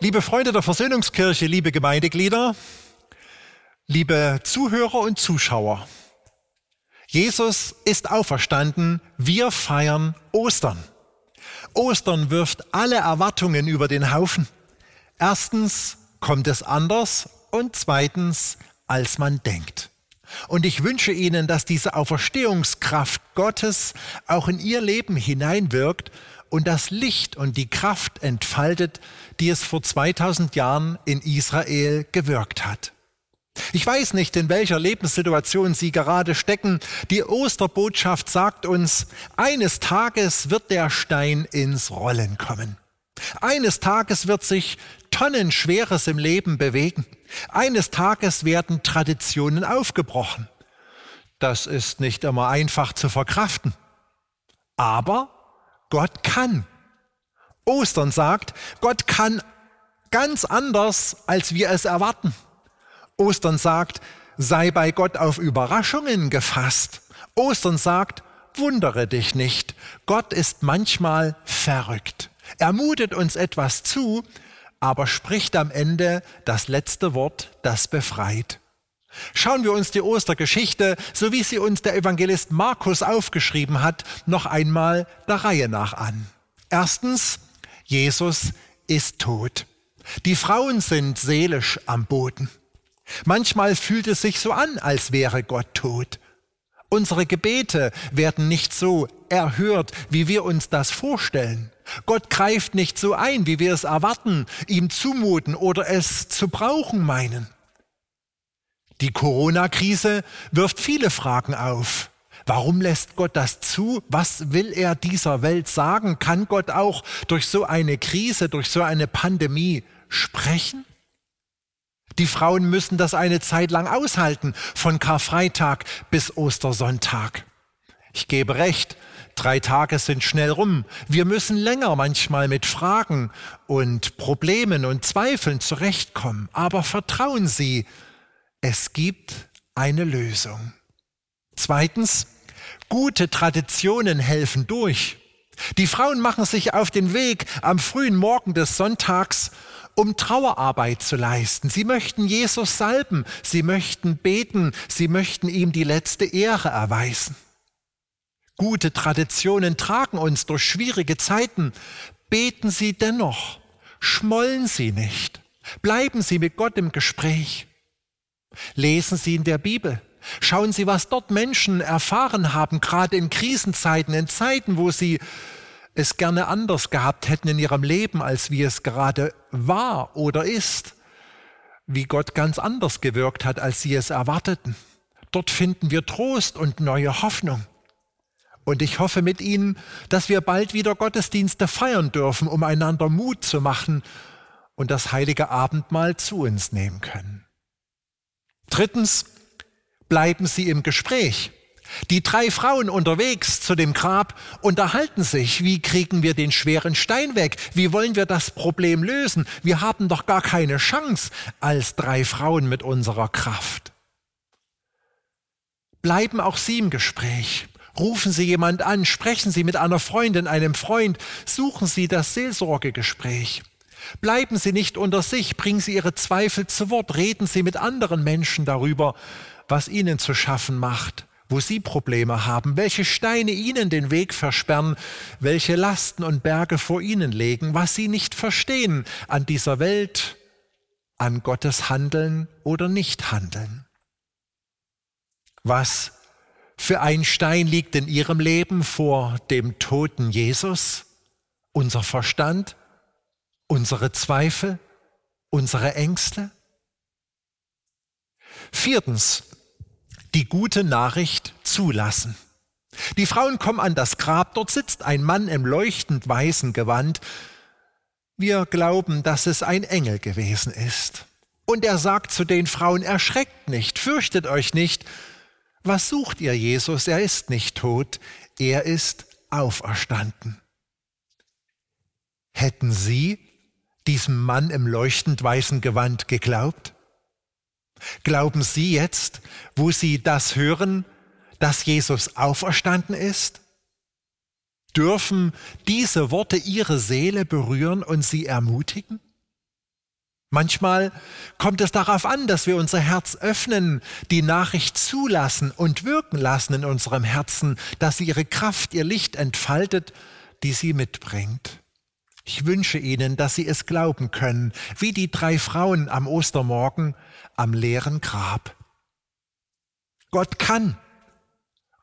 Liebe Freunde der Versöhnungskirche, liebe Gemeindeglieder, liebe Zuhörer und Zuschauer. Jesus ist auferstanden, wir feiern Ostern. Ostern wirft alle Erwartungen über den Haufen. Erstens kommt es anders und zweitens, als man denkt. Und ich wünsche Ihnen, dass diese Auferstehungskraft Gottes auch in Ihr Leben hineinwirkt und das Licht und die Kraft entfaltet, die es vor 2000 Jahren in Israel gewirkt hat. Ich weiß nicht, in welcher Lebenssituation Sie gerade stecken. Die Osterbotschaft sagt uns, eines Tages wird der Stein ins Rollen kommen. Eines Tages wird sich Tonnenschweres im Leben bewegen. Eines Tages werden Traditionen aufgebrochen. Das ist nicht immer einfach zu verkraften. Aber Gott kann. Ostern sagt, Gott kann ganz anders, als wir es erwarten. Ostern sagt, sei bei Gott auf Überraschungen gefasst. Ostern sagt, wundere dich nicht. Gott ist manchmal verrückt. Er mutet uns etwas zu, aber spricht am Ende das letzte Wort, das befreit. Schauen wir uns die Ostergeschichte, so wie sie uns der Evangelist Markus aufgeschrieben hat, noch einmal der Reihe nach an. Erstens, Jesus ist tot. Die Frauen sind seelisch am Boden. Manchmal fühlt es sich so an, als wäre Gott tot. Unsere Gebete werden nicht so erhört, wie wir uns das vorstellen. Gott greift nicht so ein, wie wir es erwarten, ihm zumuten oder es zu brauchen meinen. Die Corona-Krise wirft viele Fragen auf. Warum lässt Gott das zu? Was will er dieser Welt sagen? Kann Gott auch durch so eine Krise, durch so eine Pandemie sprechen? Die Frauen müssen das eine Zeit lang aushalten, von Karfreitag bis Ostersonntag. Ich gebe recht, drei Tage sind schnell rum. Wir müssen länger manchmal mit Fragen und Problemen und Zweifeln zurechtkommen. Aber vertrauen Sie, es gibt eine Lösung. Zweitens, gute Traditionen helfen durch. Die Frauen machen sich auf den Weg am frühen Morgen des Sonntags, um Trauerarbeit zu leisten. Sie möchten Jesus salben, sie möchten beten, sie möchten ihm die letzte Ehre erweisen. Gute Traditionen tragen uns durch schwierige Zeiten. Beten Sie dennoch, schmollen Sie nicht, bleiben Sie mit Gott im Gespräch. Lesen Sie in der Bibel. Schauen Sie, was dort Menschen erfahren haben, gerade in Krisenzeiten, in Zeiten, wo sie es gerne anders gehabt hätten in ihrem Leben, als wie es gerade war oder ist. Wie Gott ganz anders gewirkt hat, als sie es erwarteten. Dort finden wir Trost und neue Hoffnung. Und ich hoffe mit Ihnen, dass wir bald wieder Gottesdienste feiern dürfen, um einander Mut zu machen und das heilige Abendmahl zu uns nehmen können. Drittens, bleiben Sie im Gespräch. Die drei Frauen unterwegs zu dem Grab unterhalten sich, wie kriegen wir den schweren Stein weg? Wie wollen wir das Problem lösen? Wir haben doch gar keine Chance als drei Frauen mit unserer Kraft. Bleiben auch Sie im Gespräch. Rufen Sie jemand an, sprechen Sie mit einer Freundin, einem Freund, suchen Sie das Seelsorgegespräch. Bleiben Sie nicht unter sich, bringen Sie Ihre Zweifel zu Wort, reden Sie mit anderen Menschen darüber, was Ihnen zu schaffen macht, wo Sie Probleme haben, welche Steine Ihnen den Weg versperren, welche Lasten und Berge vor Ihnen legen, was Sie nicht verstehen an dieser Welt, an Gottes Handeln oder Nichthandeln. Was für ein Stein liegt in Ihrem Leben vor dem toten Jesus? Unser Verstand? unsere Zweifel, unsere Ängste? Viertens, die gute Nachricht zulassen. Die Frauen kommen an das Grab, dort sitzt ein Mann im leuchtend weißen Gewand. Wir glauben, dass es ein Engel gewesen ist. Und er sagt zu den Frauen, erschreckt nicht, fürchtet euch nicht. Was sucht ihr, Jesus? Er ist nicht tot, er ist auferstanden. Hätten Sie diesem Mann im leuchtend weißen Gewand geglaubt? Glauben Sie jetzt, wo Sie das hören, dass Jesus auferstanden ist? Dürfen diese Worte Ihre Seele berühren und Sie ermutigen? Manchmal kommt es darauf an, dass wir unser Herz öffnen, die Nachricht zulassen und wirken lassen in unserem Herzen, dass sie ihre Kraft, ihr Licht entfaltet, die sie mitbringt. Ich wünsche Ihnen, dass Sie es glauben können, wie die drei Frauen am Ostermorgen am leeren Grab. Gott kann.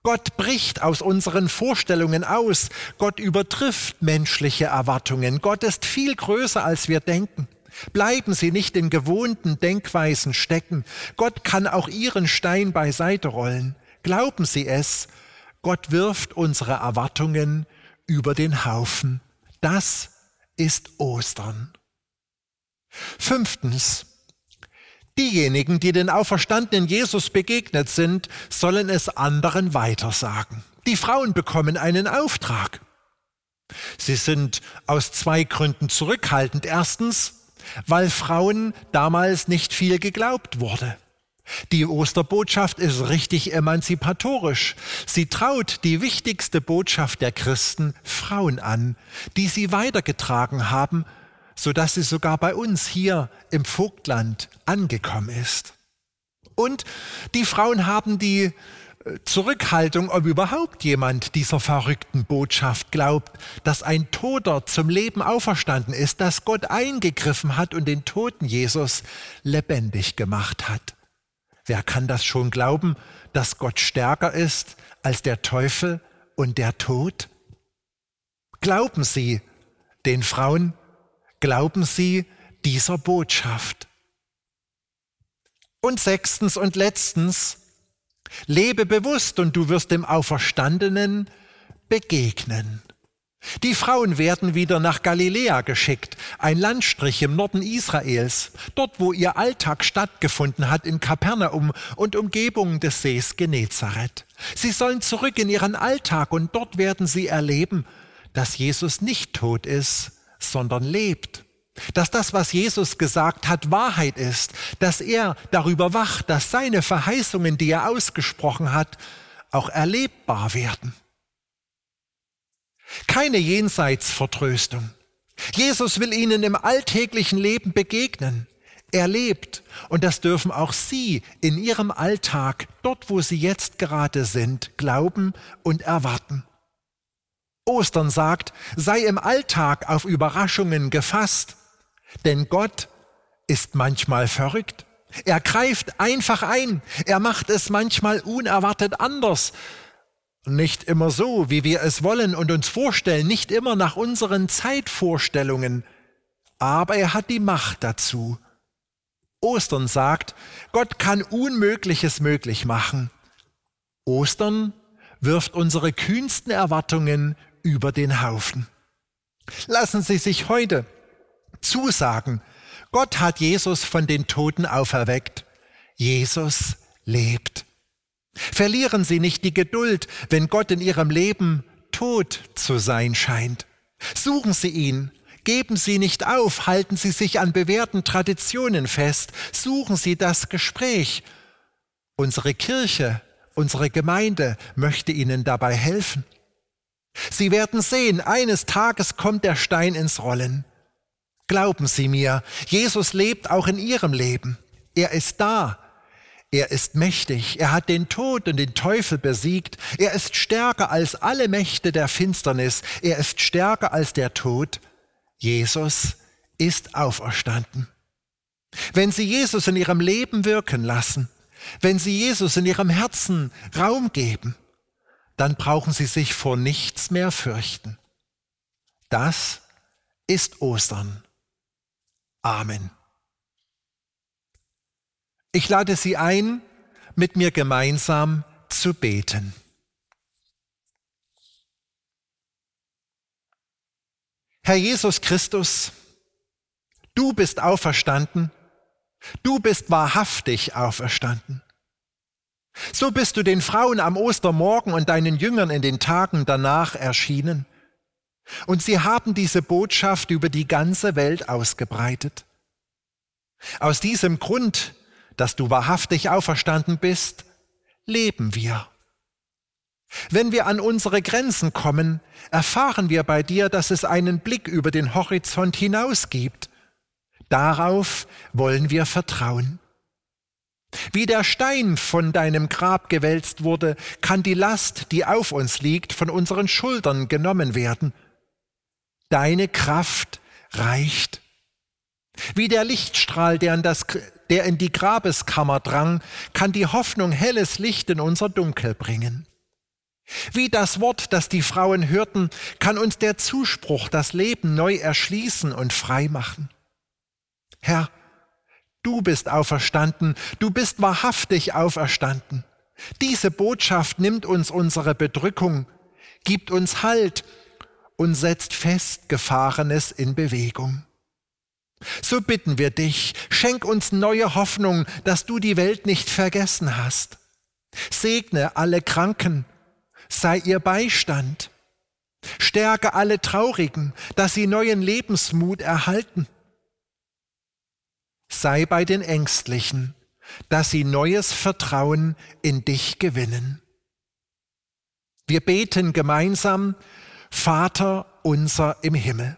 Gott bricht aus unseren Vorstellungen aus. Gott übertrifft menschliche Erwartungen. Gott ist viel größer, als wir denken. Bleiben Sie nicht in gewohnten Denkweisen stecken. Gott kann auch Ihren Stein beiseite rollen. Glauben Sie es. Gott wirft unsere Erwartungen über den Haufen. Das ist Ostern. Fünftens. Diejenigen, die den auferstandenen Jesus begegnet sind, sollen es anderen weitersagen. Die Frauen bekommen einen Auftrag. Sie sind aus zwei Gründen zurückhaltend. Erstens, weil Frauen damals nicht viel geglaubt wurde. Die Osterbotschaft ist richtig emanzipatorisch. Sie traut die wichtigste Botschaft der Christen Frauen an, die sie weitergetragen haben, so dass sie sogar bei uns hier im Vogtland angekommen ist. Und die Frauen haben die Zurückhaltung, ob überhaupt jemand dieser verrückten Botschaft glaubt, dass ein Toter zum Leben auferstanden ist, dass Gott eingegriffen hat und den toten Jesus lebendig gemacht hat. Wer kann das schon glauben, dass Gott stärker ist als der Teufel und der Tod? Glauben Sie den Frauen, glauben Sie dieser Botschaft? Und sechstens und letztens, Lebe bewusst und du wirst dem Auferstandenen begegnen. Die Frauen werden wieder nach Galiläa geschickt, ein Landstrich im Norden Israels, dort wo ihr Alltag stattgefunden hat in Kapernaum und Umgebungen des Sees Genezareth. Sie sollen zurück in ihren Alltag und dort werden sie erleben, dass Jesus nicht tot ist, sondern lebt dass das, was Jesus gesagt hat, Wahrheit ist, dass er darüber wacht, dass seine Verheißungen, die er ausgesprochen hat, auch erlebbar werden. Keine Jenseitsvertröstung. Jesus will ihnen im alltäglichen Leben begegnen. Er lebt und das dürfen auch Sie in Ihrem Alltag, dort wo Sie jetzt gerade sind, glauben und erwarten. Ostern sagt, sei im Alltag auf Überraschungen gefasst denn Gott ist manchmal verrückt. Er greift einfach ein. Er macht es manchmal unerwartet anders. Nicht immer so, wie wir es wollen und uns vorstellen, nicht immer nach unseren Zeitvorstellungen. Aber er hat die Macht dazu. Ostern sagt, Gott kann Unmögliches möglich machen. Ostern wirft unsere kühnsten Erwartungen über den Haufen. Lassen Sie sich heute zusagen. Gott hat Jesus von den Toten auferweckt. Jesus lebt. Verlieren Sie nicht die Geduld, wenn Gott in Ihrem Leben tot zu sein scheint. Suchen Sie ihn. Geben Sie nicht auf, halten Sie sich an bewährten Traditionen fest, suchen Sie das Gespräch. Unsere Kirche, unsere Gemeinde möchte Ihnen dabei helfen. Sie werden sehen, eines Tages kommt der Stein ins Rollen. Glauben Sie mir, Jesus lebt auch in Ihrem Leben. Er ist da. Er ist mächtig. Er hat den Tod und den Teufel besiegt. Er ist stärker als alle Mächte der Finsternis. Er ist stärker als der Tod. Jesus ist auferstanden. Wenn Sie Jesus in Ihrem Leben wirken lassen, wenn Sie Jesus in Ihrem Herzen Raum geben, dann brauchen Sie sich vor nichts mehr fürchten. Das ist Ostern. Amen. Ich lade Sie ein, mit mir gemeinsam zu beten. Herr Jesus Christus, du bist auferstanden Du bist wahrhaftig auferstanden. So bist du den Frauen am Ostermorgen und deinen Jüngern in den Tagen danach erschienen. Und sie haben diese Botschaft über die ganze Welt ausgebreitet. Aus diesem Grund, dass du wahrhaftig auferstanden bist, leben wir. Wenn wir an unsere Grenzen kommen, erfahren wir bei dir, dass es einen Blick über den Horizont hinaus gibt. Darauf wollen wir vertrauen. Wie der Stein von deinem Grab gewälzt wurde, kann die Last, die auf uns liegt, von unseren Schultern genommen werden. Deine Kraft reicht. Wie der Lichtstrahl, der in, das, der in die Grabeskammer drang, kann die Hoffnung helles Licht in unser Dunkel bringen. Wie das Wort, das die Frauen hörten, kann uns der Zuspruch das Leben neu erschließen und frei machen. Herr, du bist auferstanden, du bist wahrhaftig auferstanden. Diese Botschaft nimmt uns unsere Bedrückung, gibt uns Halt und setzt Festgefahrenes in Bewegung. So bitten wir dich, schenk uns neue Hoffnung, dass du die Welt nicht vergessen hast. Segne alle Kranken, sei ihr Beistand. Stärke alle Traurigen, dass sie neuen Lebensmut erhalten. Sei bei den Ängstlichen, dass sie neues Vertrauen in dich gewinnen. Wir beten gemeinsam, Vater unser im Himmel,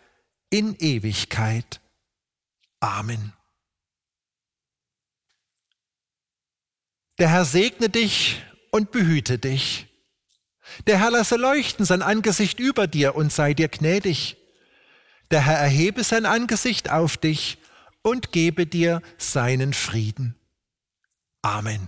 in Ewigkeit. Amen. Der Herr segne dich und behüte dich. Der Herr lasse leuchten sein Angesicht über dir und sei dir gnädig. Der Herr erhebe sein Angesicht auf dich und gebe dir seinen Frieden. Amen.